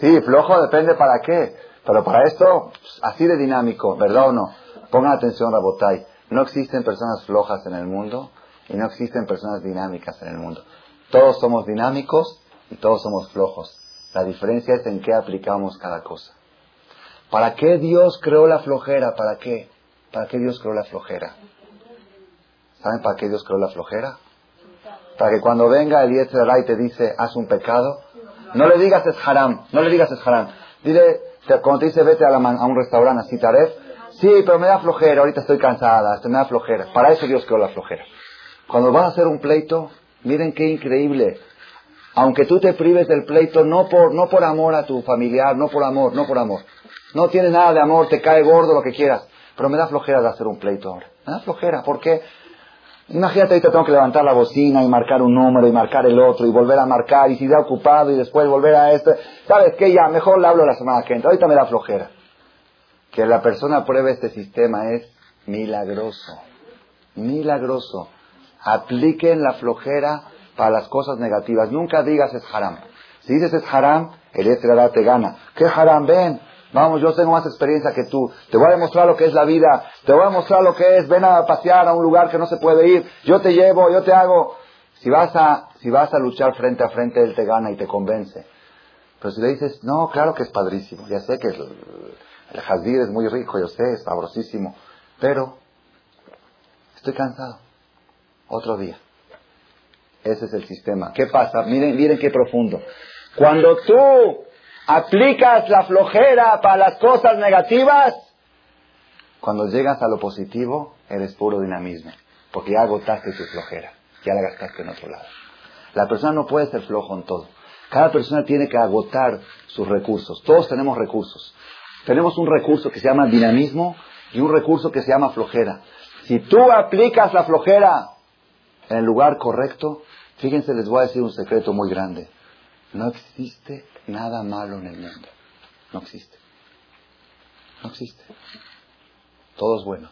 Sí, flojo depende para qué. Pero para esto, pues, así de dinámico, ¿verdad o no? Pongan atención, Rabotay. No existen personas flojas en el mundo y no existen personas dinámicas en el mundo. Todos somos dinámicos y todos somos flojos. La diferencia es en qué aplicamos cada cosa. ¿Para qué Dios creó la flojera? ¿Para qué? ¿Para qué Dios creó la flojera? ¿Saben para qué Dios creó la flojera? Para que cuando venga el Yetzirah y te dice, haz un pecado, no le digas es haram, no le digas es haram. Dile, cuando te dice vete a, a un restaurante así taref, Sí, pero me da flojera, ahorita estoy cansada, esto me da flojera. Para eso Dios creó la flojera. Cuando vas a hacer un pleito, miren qué increíble. Aunque tú te prives del pleito, no por, no por amor a tu familiar, no por amor, no por amor. No tienes nada de amor, te cae gordo, lo que quieras. Pero me da flojera de hacer un pleito ahora. Me da flojera, ¿por qué? Imagínate, ahorita tengo que levantar la bocina y marcar un número y marcar el otro y volver a marcar y si da ocupado y después volver a esto. ¿Sabes qué? Ya, mejor le hablo la semana que entra. Ahorita me da flojera. Que la persona pruebe este sistema es milagroso. Milagroso. Apliquen la flojera para las cosas negativas. Nunca digas es haram. Si dices es haram, el Etrara te gana. ¿Qué haram? Ven. Vamos, yo tengo más experiencia que tú. Te voy a demostrar lo que es la vida. Te voy a mostrar lo que es. Ven a pasear a un lugar que no se puede ir. Yo te llevo, yo te hago. Si vas a, si vas a luchar frente a frente, él te gana y te convence. Pero si le dices, no, claro que es padrísimo. Ya sé que el jazir es muy rico, yo sé, es sabrosísimo. Pero estoy cansado. Otro día. Ese es el sistema. ¿Qué pasa? Miren, miren qué profundo. Cuando tú aplicas la flojera para las cosas negativas, cuando llegas a lo positivo, eres puro dinamismo, porque ya agotaste tu flojera, ya la gastaste en otro lado. La persona no puede ser flojo en todo. Cada persona tiene que agotar sus recursos. Todos tenemos recursos. Tenemos un recurso que se llama dinamismo y un recurso que se llama flojera. Si tú aplicas la flojera en el lugar correcto, fíjense, les voy a decir un secreto muy grande. No existe nada malo en el mundo. No existe. No existe. Todo es bueno.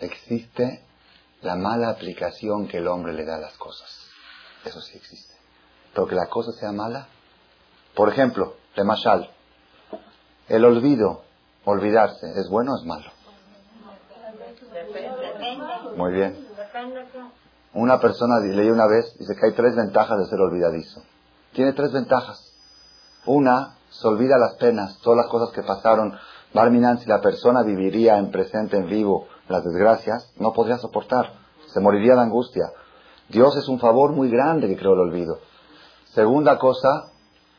Existe la mala aplicación que el hombre le da a las cosas. Eso sí existe. Pero que la cosa sea mala. Por ejemplo, de Mashal, el olvido, olvidarse, ¿es bueno o es malo? Muy bien. Una persona leí una vez, dice que hay tres ventajas de ser olvidadizo. Tiene tres ventajas. Una, se olvida las penas, todas las cosas que pasaron. Barminan, si la persona viviría en presente, en vivo, las desgracias, no podría soportar. Se moriría de angustia. Dios es un favor muy grande que creó el olvido. Segunda cosa,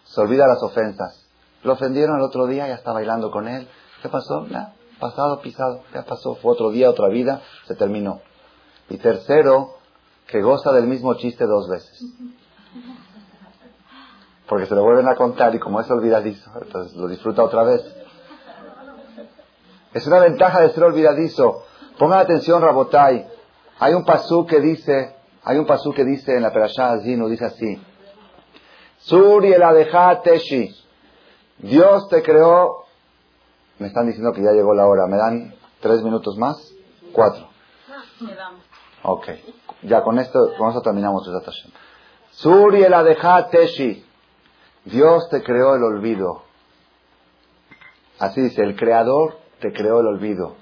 se olvida las ofensas. Lo ofendieron el otro día, ya está bailando con él. ¿Qué pasó? Ya, pasado, pisado, ya pasó. Fue otro día, otra vida, se terminó. Y tercero, que goza del mismo chiste dos veces. Porque se lo vuelven a contar y como es olvidadizo, entonces lo disfruta otra vez. Es una ventaja de ser olvidadizo. Pongan atención, Rabotai. Hay un pasú que dice, hay un pasú que dice en la Perashá Azinu, dice así. Suri el teshi. Dios te creó. Me están diciendo que ya llegó la hora. ¿Me dan tres minutos más? Cuatro. Ok. Ya con esto, con esto terminamos. Suri el teshi. Dios te creó el olvido. Así dice, el creador te creó el olvido.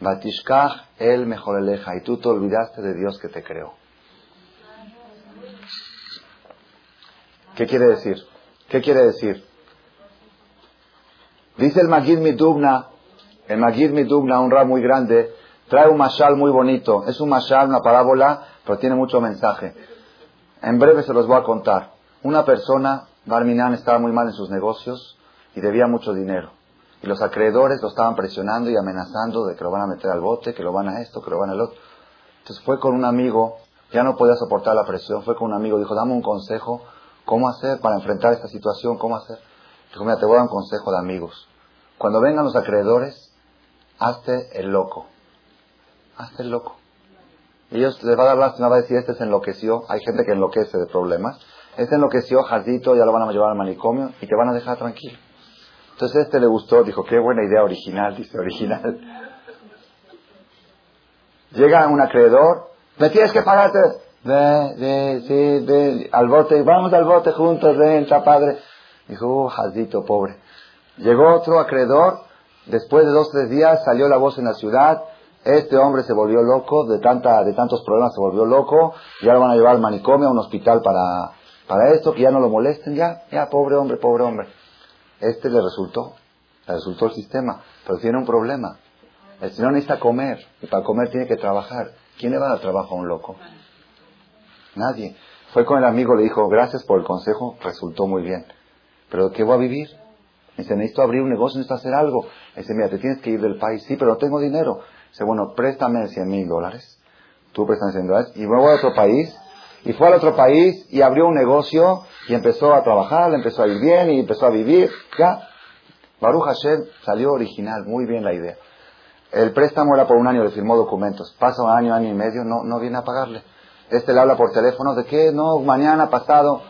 Batishkach el mejor eleja. Y tú te olvidaste de Dios que te creó. ¿Qué quiere decir? ¿Qué quiere decir? Dice el Magid Midubna, el Magid Midubna, un rab muy grande, trae un mashal muy bonito. Es un mashal, una parábola, pero tiene mucho mensaje. En breve se los voy a contar. Una persona, Barminan, estaba muy mal en sus negocios y debía mucho dinero. Y los acreedores lo estaban presionando y amenazando de que lo van a meter al bote, que lo van a esto, que lo van al otro. Entonces fue con un amigo, ya no podía soportar la presión, fue con un amigo, dijo, dame un consejo, ¿cómo hacer para enfrentar esta situación? ¿Cómo hacer? Dijo, mira, te voy a dar un consejo de amigos. Cuando vengan los acreedores, hazte el loco. Hazte el loco. Ellos les va a dar lástima, va a decir, este se enloqueció. Hay gente que enloquece de problemas. Este enloqueció, jardito, ya lo van a llevar al manicomio y te van a dejar tranquilo. Entonces este le gustó, dijo, qué buena idea original, dice, original. Llega un acreedor, me tienes que pagarte. Ve, ve, sí, ve, al bote, vamos al bote juntos, ven, está padre. Dijo, uh, jaldito, pobre. Llegó otro acreedor, después de dos, tres días salió la voz en la ciudad, este hombre se volvió loco, de, tanta, de tantos problemas se volvió loco, ya lo van a llevar al manicomio, a un hospital para, para esto, que ya no lo molesten, ya, ya, pobre hombre, pobre hombre. Este le resultó, le resultó el sistema, pero tiene un problema. El señor necesita comer, y para comer tiene que trabajar. ¿Quién le va a dar trabajo a un loco? Nadie. Fue con el amigo, le dijo, gracias por el consejo, resultó muy bien. ¿Pero qué voy a vivir? Dice, necesito abrir un negocio, necesito hacer algo. Dice, mira, te tienes que ir del país. Sí, pero no tengo dinero. Dice, bueno, préstame 100 mil dólares. Tú préstame 100 dólares. Y me voy a otro país y fue al otro país y abrió un negocio y empezó a trabajar, empezó a ir bien y empezó a vivir. Ya, Baruch Hashem salió original, muy bien la idea. El préstamo era por un año, le firmó documentos. Pasa un año, año y medio, no, no viene a pagarle. Este le habla por teléfono de que no, mañana, pasado.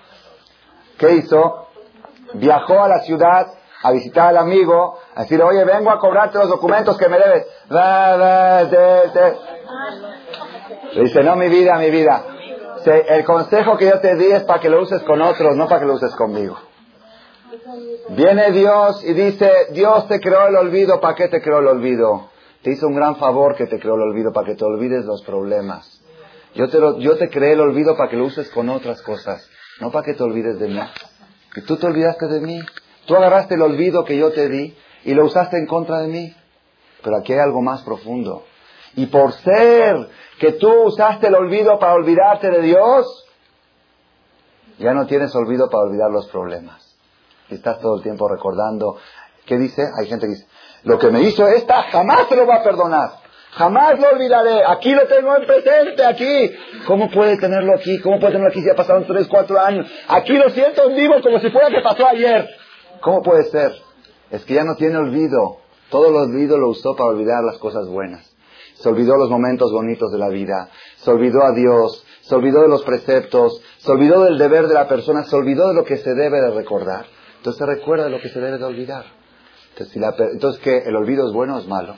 ¿Qué hizo? Viajó a la ciudad a visitar al amigo, a decirle, oye, vengo a cobrarte los documentos que me debes. Le dice, no, mi vida, mi vida el consejo que yo te di es para que lo uses con otros, no para que lo uses conmigo. Viene Dios y dice, Dios te creó el olvido, ¿para qué te creó el olvido? Te hizo un gran favor que te creó el olvido, para que te olvides los problemas. Yo te, yo te creé el olvido para que lo uses con otras cosas, no para que te olvides de mí. Y tú te olvidaste de mí. Tú agarraste el olvido que yo te di y lo usaste en contra de mí. Pero aquí hay algo más profundo. Y por ser que tú usaste el olvido para olvidarte de Dios, Ya no tienes olvido para olvidar los problemas. Y estás todo el tiempo recordando. ¿Qué dice? Hay gente que dice, lo que me hizo esta jamás se lo va a perdonar. Jamás lo olvidaré. Aquí lo tengo en presente, aquí. ¿Cómo puede tenerlo aquí? ¿Cómo puede tenerlo aquí si ha pasado tres, cuatro años? Aquí lo siento en vivo como si fuera que pasó ayer. ¿Cómo puede ser? Es que ya no tiene olvido. Todo el olvido lo usó para olvidar las cosas buenas. Se olvidó los momentos bonitos de la vida. Se olvidó a Dios. Se olvidó de los preceptos. Se olvidó del deber de la persona. Se olvidó de lo que se debe de recordar. Entonces se recuerda de lo que se debe de olvidar. Entonces, si la, entonces ¿qué? ¿El olvido es bueno o es malo?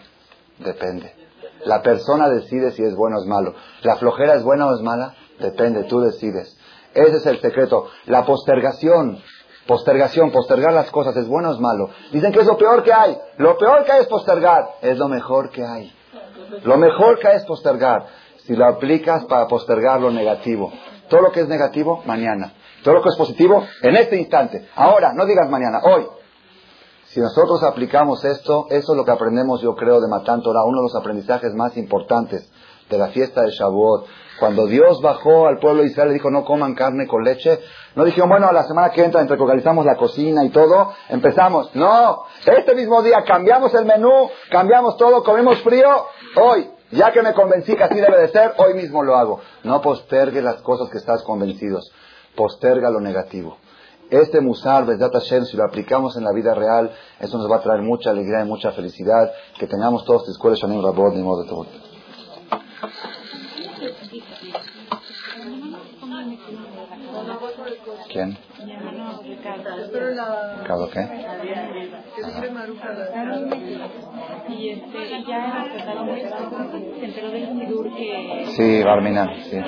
Depende. La persona decide si es bueno o es malo. ¿La flojera es buena o es mala? Depende, tú decides. Ese es el secreto. La postergación, postergación, postergar las cosas, ¿es bueno o es malo? Dicen que es lo peor que hay. Lo peor que hay es postergar. Es lo mejor que hay. Lo mejor que hay es postergar. Si lo aplicas para postergar lo negativo. Todo lo que es negativo, mañana. Todo lo que es positivo, en este instante. Ahora, no digas mañana, hoy. Si nosotros aplicamos esto, eso es lo que aprendemos, yo creo, de Matan Torah, uno de los aprendizajes más importantes de la fiesta de Shavuot. Cuando Dios bajó al pueblo de Israel y dijo no coman carne con leche, no dijeron, bueno, la semana que entra, entre la cocina y todo, empezamos. No, este mismo día cambiamos el menú, cambiamos todo, comemos frío, hoy. Ya que me convencí que así debe de ser, hoy mismo lo hago. No postergue las cosas que estás convencidos. Posterga lo negativo. Este Musar, Besdat Hashem, si lo aplicamos en la vida real, eso nos va a traer mucha alegría y mucha felicidad. Que tengamos todos escuela Shanim Rabot, ni modo de todo. ¿Quién? ¿Ricardo qué? Y este, ya que... Sí, Barminan, sí.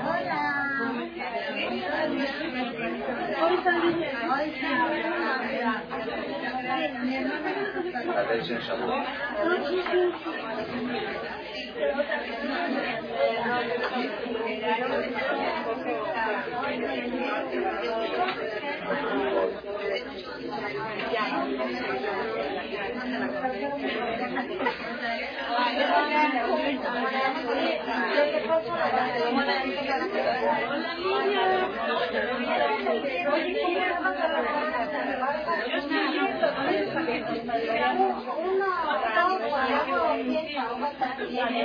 Hola. Gracias.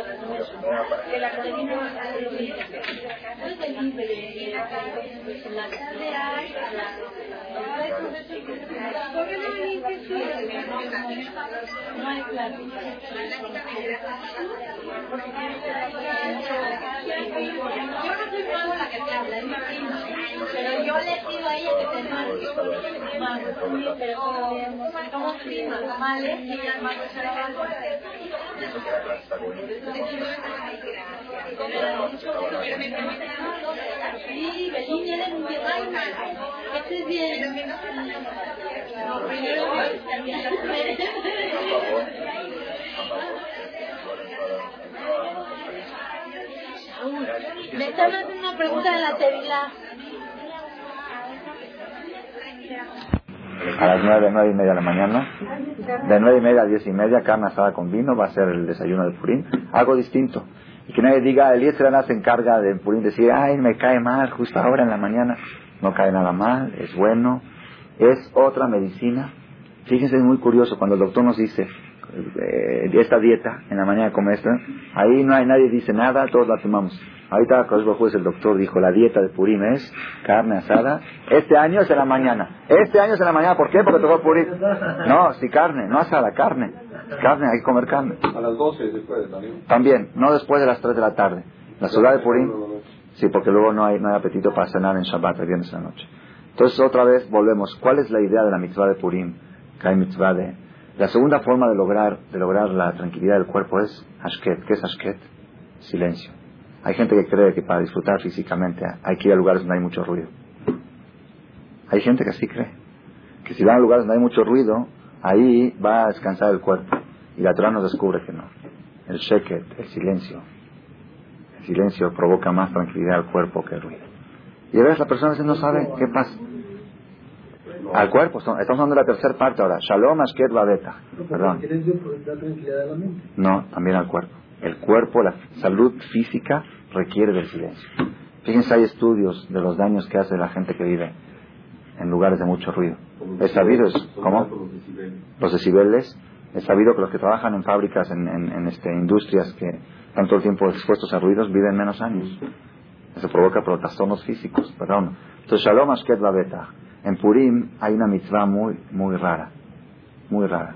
no soy la que te habla, prima. Pero yo le pido a ella que te pero como. Que bien. Primero, me están haciendo una pregunta de la Tevila. A las nueve, nueve y media de la mañana, de nueve y media a diez y media, carne asada con vino, va a ser el desayuno del Purín, algo distinto. Y que nadie diga, el Yetzirana se encarga del Purín, decir, ay, me cae mal justo ahora en la mañana. No cae nada mal, es bueno, es otra medicina. Fíjense, es muy curioso cuando el doctor nos dice, eh, esta dieta, en la mañana come esto, ahí no hay nadie dice nada, todos la tomamos. Ahorita juez el doctor dijo, la dieta de Purim es carne asada. Este año es en la mañana. Este año es en la mañana, ¿por qué? Porque tocó Purim. No, sí carne, no asada, carne. Carne, hay que comer carne. A las 12 se puede también. También, no después de las 3 de la tarde. La ciudad de Purim, sí, porque luego no hay, no hay apetito para cenar en Shabbat, el viernes en la noche. Entonces, otra vez volvemos. ¿Cuál es la idea de la mitzvah de Purim? Que hay mitzvah de... La segunda forma de lograr, de lograr la tranquilidad del cuerpo es Ashket. ¿Qué es Ashket? Silencio. Hay gente que cree que para disfrutar físicamente hay que ir a lugares donde hay mucho ruido. Hay gente que así cree. Que si van a lugares donde hay mucho ruido, ahí va a descansar el cuerpo. Y la Torah nos descubre que no. El sheket, el silencio. El silencio provoca más tranquilidad al cuerpo que el ruido. Y a veces la persona no sabe qué pasa. Al cuerpo, estamos hablando de la tercera parte ahora. Shalom Ashket Babeta. Perdón. No, también al cuerpo. El cuerpo, la salud física requiere del silencio. Fíjense, hay estudios de los daños que hace la gente que vive en lugares de mucho ruido. Es sabido, es, ¿cómo? Los decibeles. Es sabido que los que trabajan en fábricas, en, en, este, industrias que están todo el tiempo expuestos a ruidos, viven menos años. Eso provoca trastornos físicos, perdón. Entonces, Shalom Ashket Babeta. En Purim hay una mitzvah muy, muy rara. Muy rara.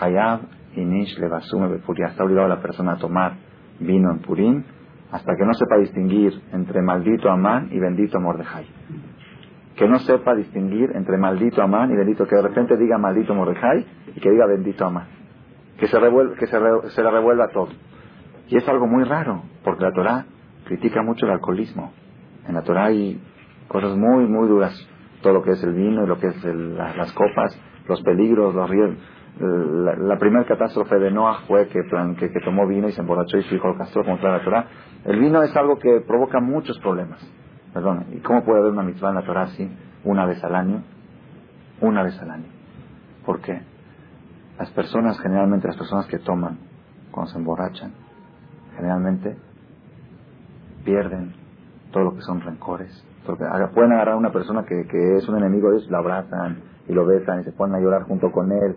Hayab Inish Levasume Bepuria. Está obligado la persona a tomar vino en Purim hasta que no sepa distinguir entre maldito Amán y bendito Mordejai que no sepa distinguir entre maldito Amán y bendito, que de repente diga maldito Mordejai y que diga bendito Amán. Que se, revuelva, que se, se le revuelva todo. Y es algo muy raro, porque la Torah critica mucho el alcoholismo. En la Torah hay cosas muy, muy duras. Todo lo que es el vino y lo que es las copas, los peligros, los ríos. La, primera catástrofe de Noah fue que, tomó vino y se emborrachó y su hijo lo castró contra la Torah. El vino es algo que provoca muchos problemas. Perdón, ¿y cómo puede haber una mitzvah en la Torah así? Una vez al año. Una vez al año. ¿Por qué? Las personas, generalmente las personas que toman, cuando se emborrachan, generalmente pierden todo lo que son rencores. Porque pueden agarrar a una persona que, que es un enemigo de ellos, lo abrazan y lo besan y se ponen a llorar junto con él.